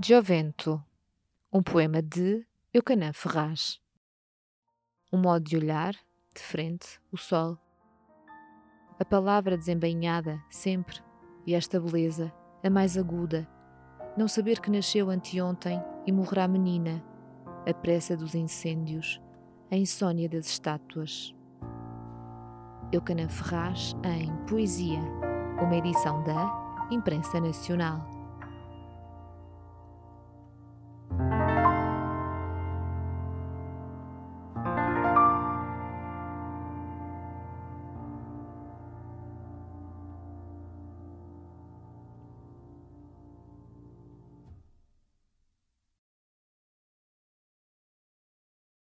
Giovento, um poema de Eucanã Ferraz. Um modo de olhar, de frente, o sol. A palavra desembainhada, sempre, e esta beleza, a mais aguda. Não saber que nasceu anteontem e morrerá menina, a pressa dos incêndios, a insônia das estátuas. Eucanã Ferraz em Poesia, uma edição da Imprensa Nacional.